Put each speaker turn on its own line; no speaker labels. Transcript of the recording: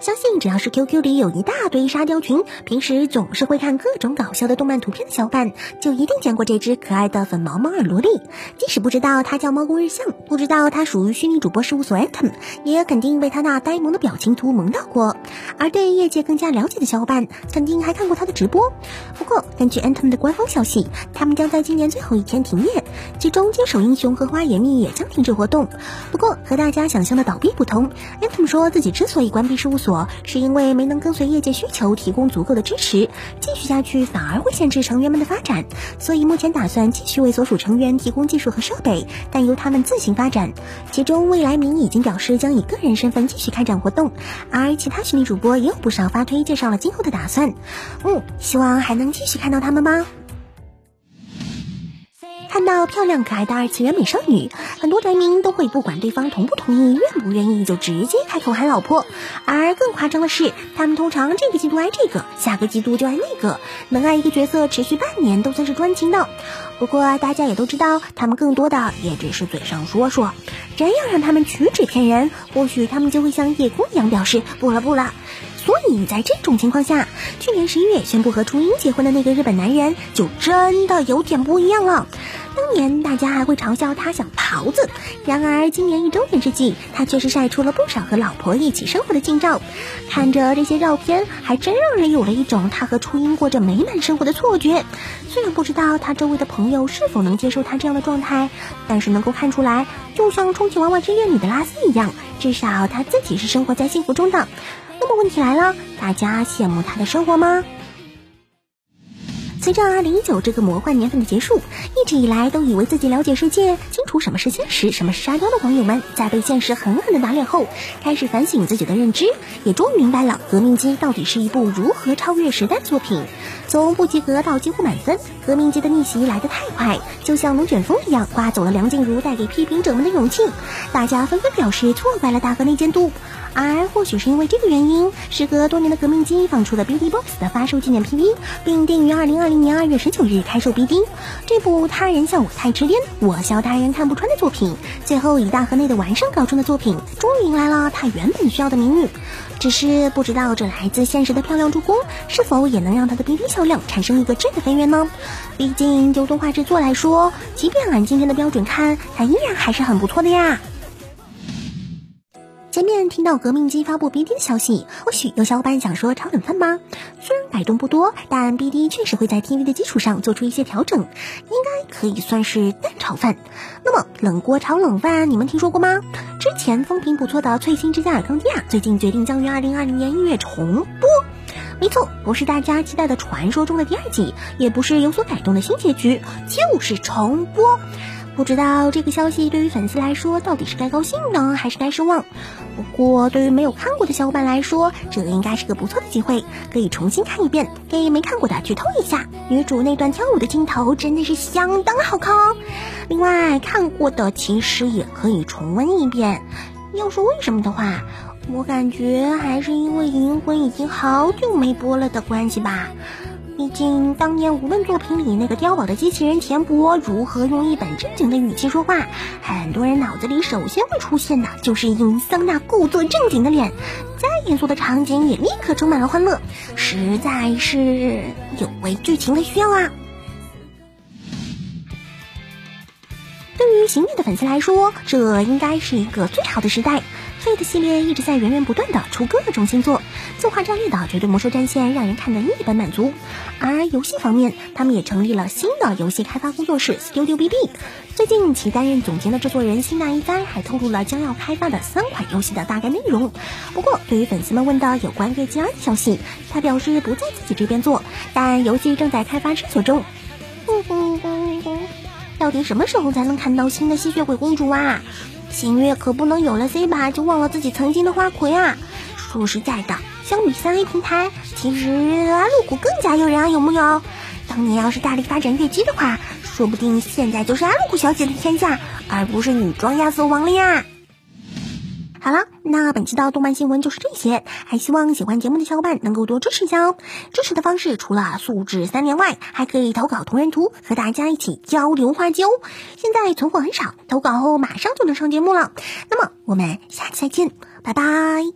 相信只要是 QQ 里有一大堆沙雕群，平时总是会看各种搞笑的动漫图片的小伙伴，就一定见过这只可爱的粉毛猫耳萝莉。即使不知道它叫猫公日向，不知道它属于虚拟主播事务所 Atom，也肯定被它那呆萌的表情图萌到过。而对业界更加了解的小伙伴，肯定还看过它的直播。不过，根据 Atom 的官方消息，他们将在今年最后一天停业，其中接手英雄和花野蜜也将停止活动。不过，和大家想象的倒闭不同，Atom 说自己之所以关闭事务所，是因为没能跟随业界需求提供足够的支持，继续下去反而会限制成员们的发展，所以目前打算继续为所属成员提供技术和设备，但由他们自行发展。其中，未来明已经表示将以个人身份继续开展活动，而其他虚拟主播也有不少发推介绍了今后的打算。嗯，希望还能继续看到他们吧。看到漂亮可爱的二次元美少女，很多宅民都会不管对方同不同意、愿不愿意，就直接开口喊老婆。而更夸张的是，他们通常这个季度爱这个，下个季度就爱那个，能爱一个角色持续半年都算是专情的。不过大家也都知道，他们更多的也只是嘴上说说。真要让他们曲直骗人，或许他们就会像叶公一样表示不了不了。所以在这种情况下，去年十一月宣布和初音结婚的那个日本男人就真的有点不一样了。当年大家还会嘲笑他像桃子，然而今年一周年之际，他却是晒出了不少和老婆一起生活的近照。看着这些照片，还真让人有了一种他和初音过着美满生活的错觉。虽然不知道他周围的朋友是否能接受他这样的状态，但是能够看出来，就像充气娃娃之恋里的拉丝一样，至少他自己是生活在幸福中的。那么问题来了，大家羡慕他的生活吗？随着二零一九这个魔幻年份的结束，一直以来都以为自己了解世界、清楚什么是现实、什么是沙雕的网友们，在被现实狠狠的打脸后，开始反省自己的认知，也终于明白了《革命机》到底是一部如何超越时代的作品。从不及格到几乎满分，《革命机》的逆袭来得太快，就像龙卷风一样刮走了梁静茹带给批评者们的勇气。大家纷纷表示错怪了大河内监督。而或许是因为这个原因，时隔多年的革命机放出了 BD Box 的发售纪念 PV，并定于二零二零年二月十九日开售 BD。这部他人笑我太痴癫，我笑他人看不穿的作品，最后以大河内的完胜告终的作品，终于迎来了他原本需要的名誉。只是不知道这来自现实的漂亮助攻，是否也能让他的 BD 销量产生一个质的飞跃呢？毕竟就动画制作来说，即便按今天的标准看，它依然还是很不错的呀。前面听到革命机发布 BD 的消息，或许有小伙伴想说炒冷饭吗。虽然改动不多，但 BD 确实会在 TV 的基础上做出一些调整，应该可以算是蛋炒饭。那么冷锅炒冷饭，你们听说过吗？之前风评不错的《翠星之家尔康蒂亚》最近决定将于2020年一月重播。没错，不是大家期待的传说中的第二季，也不是有所改动的新结局，就是重播。不知道这个消息对于粉丝来说到底是该高兴呢，还是该失望？不过对于没有看过的小伙伴来说，这应该是个不错的机会，可以重新看一遍。给没看过的剧透一下，女主那段跳舞的镜头真的是相当好看哦。另外看过的其实也可以重温一遍。要说为什么的话，我感觉还是因为《银魂》已经好久没播了的关系吧。毕竟当年无论作品里那个碉堡的机器人田博如何用一本正经的语气说话，很多人脑子里首先会出现的就是尹桑那故作正经的脸，再严肃的场景也立刻充满了欢乐，实在是有违剧情的需要啊。对于行业的粉丝来说，这应该是一个最好的时代。Fate 系列一直在源源不断的出各种新作，作画战略的绝对魔兽战线让人看得一本满足。而游戏方面，他们也成立了新的游戏开发工作室 Studio BB。最近，其担任总监的制作人辛纳一番还透露了将要开发的三款游戏的大概内容。不过，对于粉丝们问的有关月季二的消息，他表示不在自己这边做，但游戏正在开发制作中。到底什么时候才能看到新的吸血鬼公主啊？星月可不能有了 C 吧就忘了自己曾经的花魁啊！说实在的，相比三 A 平台，其实阿鲁古更加诱人啊，有木有？当年要是大力发展月姬的话，说不定现在就是阿露古小姐的天下，而不是女装亚瑟王了呀！好了，那本期的动漫新闻就是这些，还希望喜欢节目的小伙伴能够多支持一下哦。支持的方式除了素质三连外，还可以投稿同人图，和大家一起交流话题哦。现在存货很少，投稿后马上就能上节目了。那么我们下期再见，拜拜。